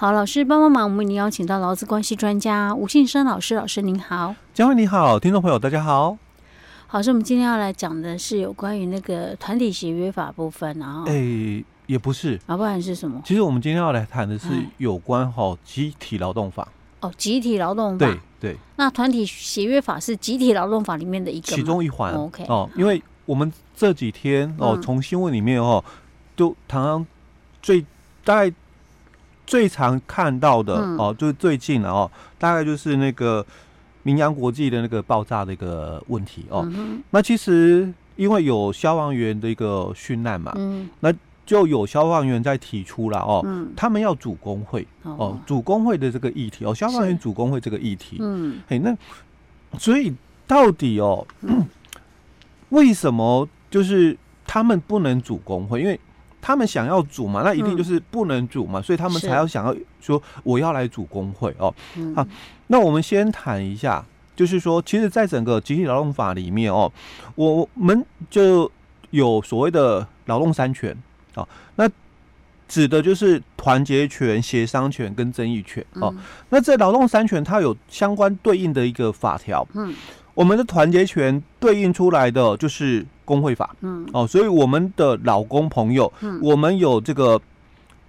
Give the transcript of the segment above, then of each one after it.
好，老师帮帮忙，我们已经邀请到劳资关系专家吴信生老师，老师您好，嘉惠你好，听众朋友大家好。好，是我们今天要来讲的是有关于那个团体协约法部分啊。哎、欸，也不是啊，不然是什么？其实我们今天要来谈的是有关哈集体劳动法。哦，集体劳动法。对对。那团体协约法是集体劳动法里面的一个其中一环。哦、OK。哦，因为我们这几天哦，从新闻里面哦，都常常最大概。最常看到的哦，就是最近了哦，大概就是那个明扬国际的那个爆炸的一个问题哦。那其实因为有消防员的一个殉难嘛，那就有消防员在提出了哦，他们要组工会哦，组工会的这个议题哦，消防员组工会这个议题，嗯，哎，那所以到底哦，为什么就是他们不能组工会？因为他们想要组嘛，那一定就是不能组嘛，嗯、所以他们才要想要说我要来组工会哦。嗯、好，那我们先谈一下，就是说，其实，在整个集体劳动法里面哦，我们就有所谓的劳动三权啊，那指的就是团结权、协商权跟争议权哦。嗯、那这劳动三权它有相关对应的一个法条，嗯，我们的团结权对应出来的就是。工会法，嗯，哦，所以我们的老公朋友，嗯，我们有这个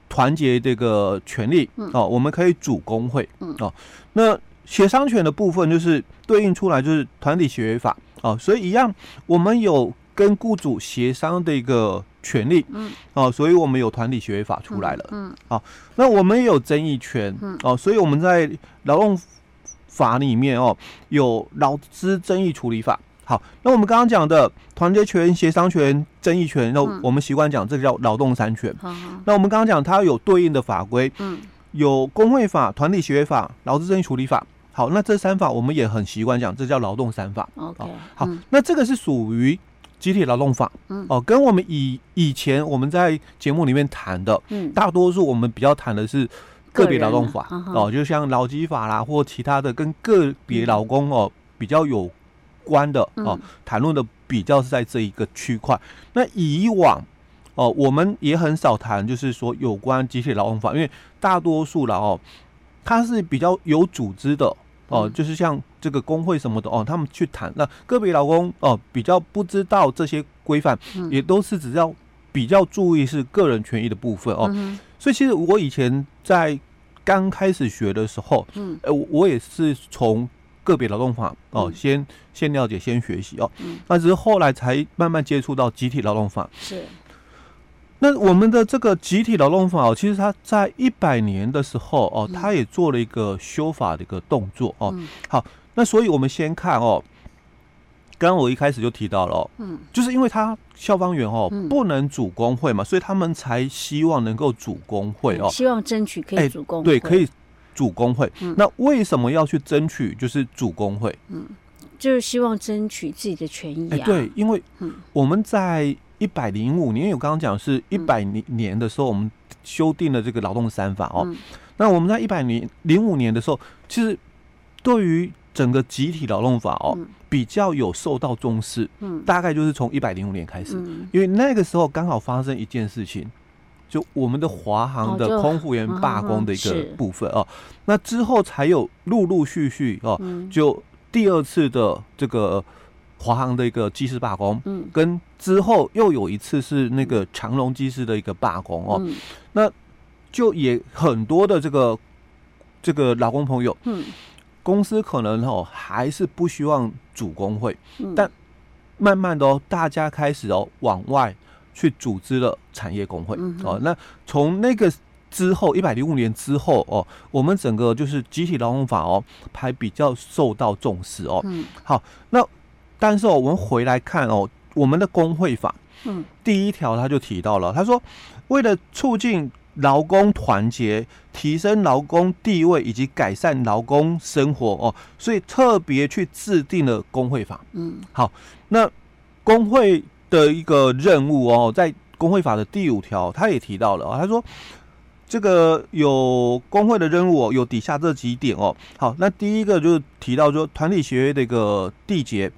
团结这个权利，嗯，哦，我们可以组工会，嗯，哦，那协商权的部分就是对应出来就是团体协约法，哦，所以一样，我们有跟雇主协商的一个权利，嗯，哦，所以我们有团体协约法出来了，嗯，好，那我们也有争议权，嗯，哦，所以我们在劳动法里面哦，有劳资争议处理法。好，那我们刚刚讲的团结权、协商权、争议权，那我们习惯讲这个叫劳动三权。嗯、那我们刚刚讲它有对应的法规，嗯，有工会法、团体协约法、劳资争议处理法。好，那这三法我们也很习惯讲，这叫劳动三法。OK，好，嗯、那这个是属于集体劳动法。嗯，哦，跟我们以以前我们在节目里面谈的，嗯，大多数我们比较谈的是个别劳动法。啊、哦，就像劳基法啦，或其他的跟个别劳工哦比较有。关的哦，谈论的比较是在这一个区块。那以往哦，我们也很少谈，就是说有关集体劳动法，因为大多数了哦，它是比较有组织的哦，就是像这个工会什么的哦，他们去谈。那个别劳工哦，比较不知道这些规范，也都是只要比较注意是个人权益的部分哦。所以其实我以前在刚开始学的时候，嗯，我我也是从。个别劳动法哦，先先了解，先学习哦。嗯，那只是后来才慢慢接触到集体劳动法。是。那我们的这个集体劳动法哦，其实它在一百年的时候哦，它也做了一个修法的一个动作哦。好，那所以我们先看哦，刚刚我一开始就提到了哦，嗯，就是因为他消防员哦不能组工会嘛，所以他们才希望能够组工会哦，希望争取可以组工会，对，可以。组工会，那为什么要去争取？就是主工会，嗯，就是希望争取自己的权益啊。哎，对，因为我们在一百零五年，我刚刚讲是一百年年的时候，我们修订了这个劳动三法哦。那我们在一百零零五年的时候，其实对于整个集体劳动法哦，比较有受到重视。嗯，大概就是从一百零五年开始，因为那个时候刚好发生一件事情。就我们的华航的空服员罢工的一个部分哦，那之后才有陆陆续续哦，就第二次的这个华航的一个机师罢工，嗯，跟之后又有一次是那个长荣机师的一个罢工哦，那就也很多的这个这个劳工朋友，嗯，公司可能哦还是不希望主工会，但慢慢的哦，大家开始哦往外。去组织了产业工会哦，那从那个之后一百零五年之后哦，我们整个就是集体劳动法哦，还比较受到重视哦。嗯，好，那但是哦，我们回来看哦，我们的工会法，嗯，第一条他就提到了，他说为了促进劳工团结、提升劳工地位以及改善劳工生活哦，所以特别去制定了工会法。嗯，好，那工会。的一个任务哦，在工会法的第五条，他也提到了啊，他说这个有工会的任务哦，有底下这几点哦。好，那第一个就是提到说团体协约的一个缔结、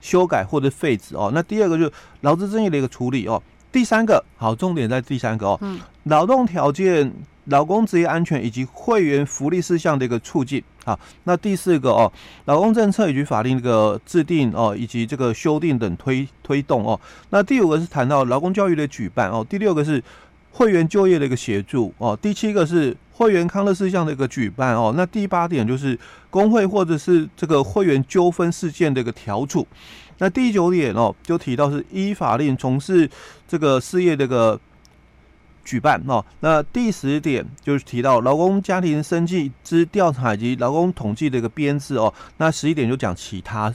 修改或者废止哦。那第二个就是劳资争议的一个处理哦。第三个好，重点在第三个哦，劳动条件劳工职业安全以及会员福利事项的一个促进。好，那第四个哦，劳工政策以及法令这个制定哦，以及这个修订等推推动哦。那第五个是谈到劳工教育的举办哦。第六个是会员就业的一个协助哦。第七个是会员康乐事项的一个举办哦。那第八点就是工会或者是这个会员纠纷事件的一个调处。那第九点哦，就提到是依法令从事这个事业的一个。举办哦，那第十点就是提到劳工家庭生计之调查以及劳工统计的一个编制哦。那十一点就讲其他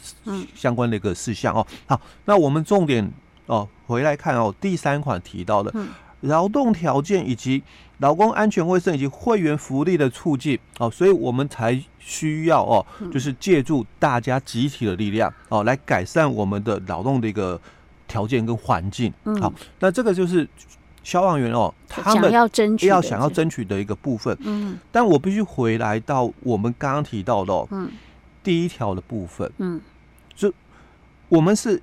相关的一个事项哦。好，那我们重点哦回来看哦，第三款提到的劳动条件以及劳工安全卫生以及会员福利的促进哦，所以我们才需要哦，就是借助大家集体的力量哦，来改善我们的劳动的一个条件跟环境。好，那这个就是。消防员哦，他们要争取要想要争取的一个部分，嗯，但我必须回来到我们刚刚提到的哦，嗯，第一条的部分，嗯，就我们是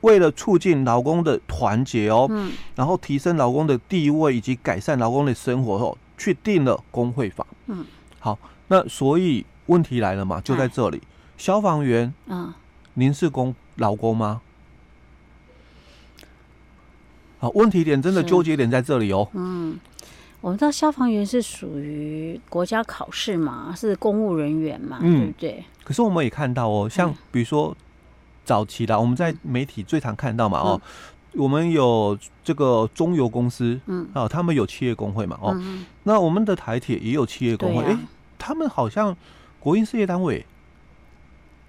为了促进劳工的团结哦，嗯，然后提升劳工的地位以及改善劳工的生活哦，去定了工会法，嗯，好，那所以问题来了嘛，就在这里，消防员，嗯，您是工劳工吗？好，问题点真的纠结点在这里哦。嗯，我们知道消防员是属于国家考试嘛，是公务人员嘛，嗯、对不对？可是我们也看到哦，像比如说早期的，嗯、我们在媒体最常看到嘛，哦，嗯、我们有这个中油公司，嗯，啊，他们有企业工会嘛，哦，嗯、那我们的台铁也有企业工会，哎、啊，他们好像国营事业单位，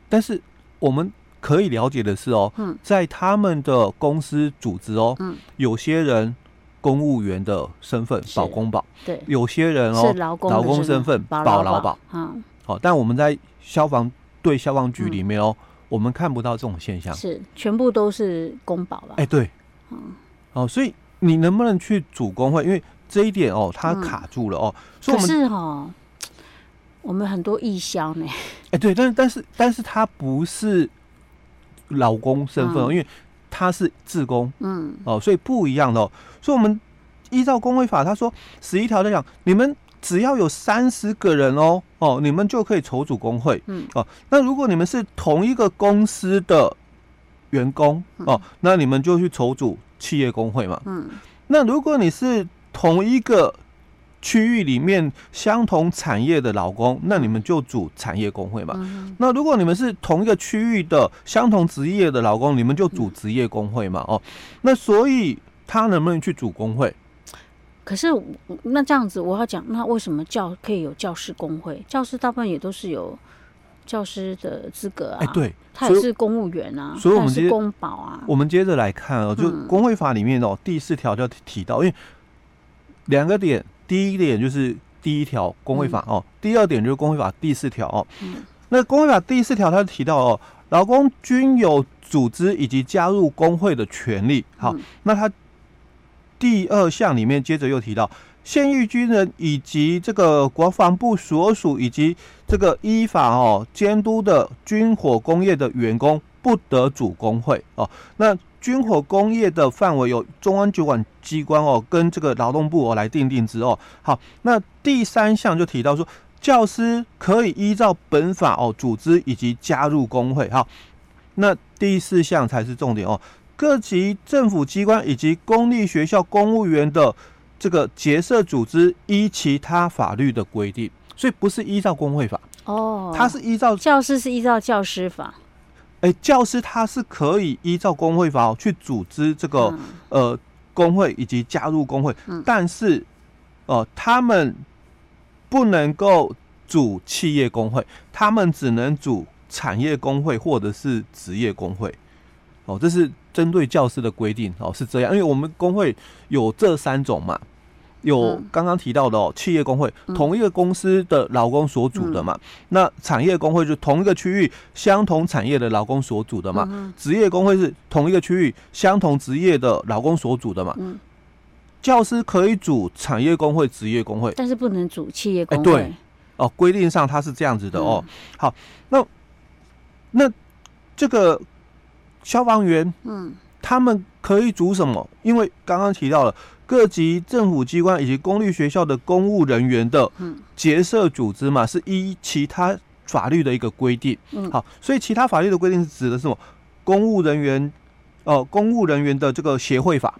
但是我们。可以了解的是哦，在他们的公司组织哦，有些人公务员的身份保公保，对，有些人哦劳工身份保劳保，嗯，好，但我们在消防队消防局里面哦，我们看不到这种现象，是全部都是公保了，哎，对，嗯，哦，所以你能不能去主工会？因为这一点哦，它卡住了哦，所以我们是哈，我们很多义消呢，哎，对，但是但是但是他不是。劳工身份，嗯、因为他是自工，嗯，哦，所以不一样的哦。所以，我们依照工会法，他说十一条在讲，你们只要有三十个人哦，哦，你们就可以筹组工会，嗯，哦，那如果你们是同一个公司的员工，哦，那你们就去筹组企业工会嘛，嗯，那如果你是同一个。区域里面相同产业的劳工，那你们就组产业工会嘛。嗯、那如果你们是同一个区域的相同职业的劳工，你们就组职业工会嘛。哦，那所以他能不能去组工会？可是那这样子，我要讲，那为什么教可以有教师工会？教师大部分也都是有教师的资格啊。哎，对，他也是公务员啊，所以我们是公保啊。我们接着来看哦，就工会法里面哦，第四条就提到，因为两个点。第一点就是第一条工会法哦，嗯、第二点就是工会法第四条哦。嗯、那工会法第四条它提到哦，劳工均有组织以及加入工会的权利。好，嗯、那它第二项里面接着又提到，现役军人以及这个国防部所属以及这个依法哦监督的军火工业的员工不得组工会哦。那军火工业的范围由中央主管机关哦，跟这个劳动部哦来定定之哦。好，那第三项就提到说，教师可以依照本法哦组织以及加入工会。哈，那第四项才是重点哦。各级政府机关以及公立学校公务员的这个结社组织依其他法律的规定，所以不是依照工会法哦，他是依照教师是依照教师法。哎，教师他是可以依照工会法去组织这个、嗯、呃工会以及加入工会，嗯、但是哦、呃，他们不能够组企业工会，他们只能组产业工会或者是职业工会。哦，这是针对教师的规定哦，是这样，因为我们工会有这三种嘛。有刚刚提到的哦，企业工会同一个公司的劳工所组的嘛，那产业工会就同一个区域相同产业的劳工所组的嘛，职业工会是同一个区域相同职业的劳工所组的嘛。教师可以组产业工会、职业工会，但是不能组企业工会。对，哦，规定上它是这样子的哦。好，那那这个消防员，嗯。他们可以组什么？因为刚刚提到了各级政府机关以及公立学校的公务人员的结社组织嘛，是依其他法律的一个规定。嗯，好，所以其他法律的规定是指的是什么？公务人员哦，公务人员的这个协会法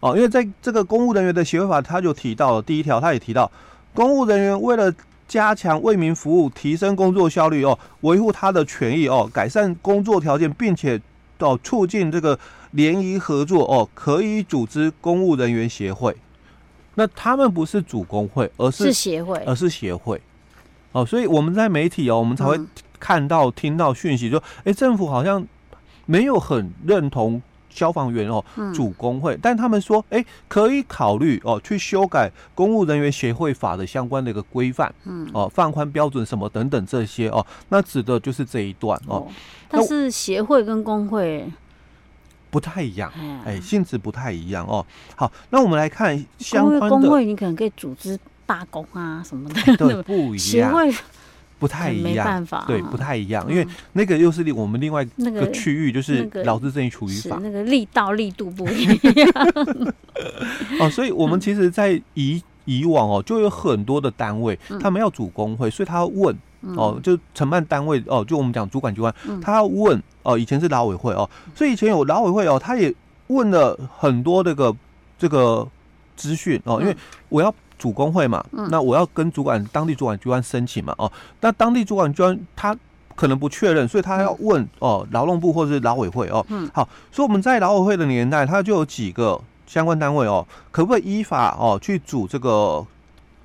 哦，因为在这个公务人员的协会法，他就提到了第一条，他也提到公务人员为了加强为民服务，提升工作效率哦，维护他的权益哦，改善工作条件，并且哦促进这个联谊合作哦，可以组织公务人员协会。那他们不是主工会，而是协会，而是协会哦。所以我们在媒体哦，我们才会看到、嗯、听到讯息说，哎，政府好像没有很认同。消防员哦，主工会，嗯、但他们说，哎、欸，可以考虑哦，去修改公务人员协会法的相关的一个规范，嗯，哦，放宽标准什么等等这些哦，那指的就是这一段哦。但是协会跟工会不太一样，哎、欸，性质不太一样哦。好，那我们来看相关的工会，你可能可以组织罢工啊什么的，对，不一样。协会。不太一样，对，不太一样，因为那个又是另我们另外那个区域，就是劳资争议处理法，那个力道力度不一 样。哦，所以我们其实，在以以往哦，就有很多的单位，他们要组工会，所以他要问哦，就承办单位哦，就我们讲主管机关，他要问哦，以前是劳委会哦，所以以前有劳委会哦，他也问了很多这个这个资讯哦，因为我要。主工会嘛，那我要跟主管当地主管机关申请嘛，哦，那当地主管机关他可能不确认，所以他要问哦，劳动部或者是劳委会哦，嗯，好，所以我们在劳委会的年代，他就有几个相关单位哦，可不可以依法哦去组这个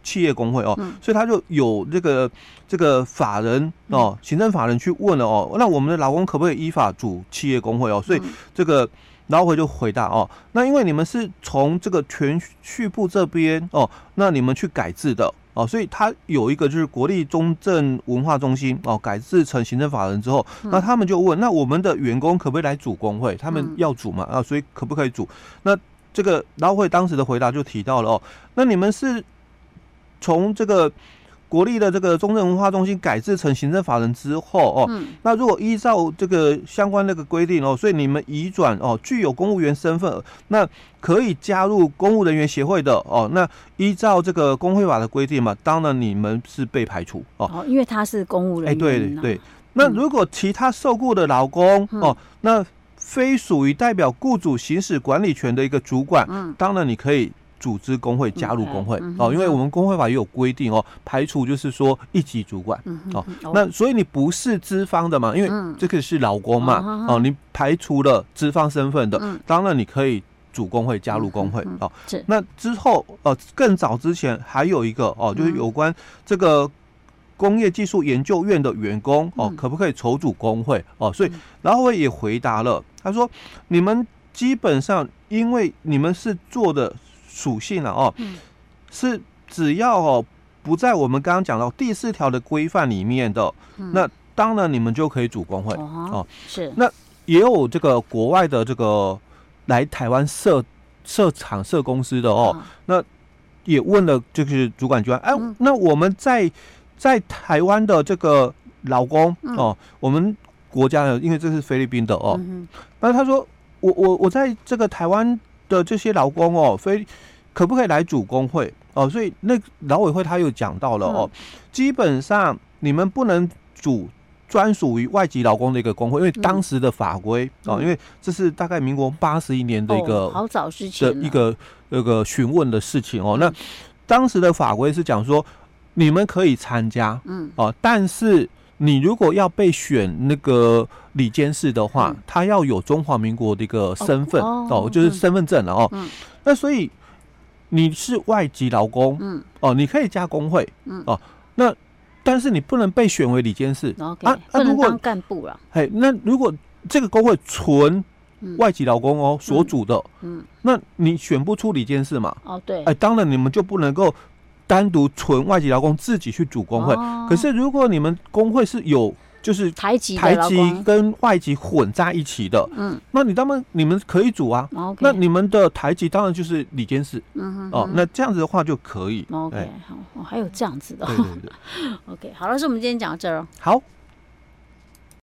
企业工会哦，所以他就有这个这个法人哦，行政法人去问了哦，那我们的劳工可不可以依法组企业工会哦？所以这个。劳委会就回答哦，那因为你们是从这个全序部这边哦，那你们去改制的哦，所以他有一个就是国立中正文化中心哦，改制成行政法人之后，那他们就问，那我们的员工可不可以来组工会？他们要组嘛啊，所以可不可以组？那这个劳委会当时的回答就提到了哦，那你们是从这个。国立的这个中正文化中心改制成行政法人之后哦，嗯、那如果依照这个相关那个规定哦，所以你们移转哦，具有公务员身份，那可以加入公务人员协会的哦，那依照这个工会法的规定嘛，当然你们是被排除哦，哦，因为他是公务人员。哎，对对，那如果其他受雇的劳工、嗯、哦，那非属于代表雇主行使管理权的一个主管，嗯，当然你可以。组织工会，加入工会哦，因为我们工会法也有规定哦，排除就是说一级主管。哦，那所以你不是资方的嘛，因为这个是劳工嘛哦，你排除了资方身份的，当然你可以主工会，加入工会哦。那之后呃，更早之前还有一个哦，就是有关这个工业技术研究院的员工哦，可不可以筹组工会哦？所以然后我也回答了，他说你们基本上因为你们是做的。属性了哦，是只要哦不在我们刚刚讲到第四条的规范里面的，那当然你们就可以组工会哦。是，那也有这个国外的这个来台湾设设厂设公司的哦，那也问了就是主管机关，哎，那我们在在台湾的这个劳工哦，我们国家的，因为这是菲律宾的哦，那他说我我我在这个台湾。的这些劳工哦，非可不可以来组工会哦？所以那劳委会他又讲到了哦，基本上你们不能组专属于外籍劳工的一个工会，因为当时的法规哦，因为这是大概民国八十一年的一个好早之前的一个那个询问的事情哦。那当时的法规是讲说，你们可以参加，嗯哦，但是。你如果要被选那个里监事的话，嗯、他要有中华民国的一个身份哦，哦，就是身份证了哦。嗯、那所以你是外籍劳工，嗯，哦，你可以加工会，嗯，哦，那但是你不能被选为理监事，嗯、啊，不能当干部了。哎，那如果这个工会纯外籍劳工哦所组的，那你选不出理监事嘛？哦，对，哎，当然你们就不能够。单独纯外籍劳工自己去组工会，哦、可是如果你们工会是有就是台籍台籍跟外籍混在一起的，嗯，那你当然你们可以组啊，嗯、那你们的台籍当然就是李监事，嗯哼，哼，哦，那这样子的话就可以。OK，好，还有这样子的，对对对，OK，好了，是我们今天讲到这儿哦。好。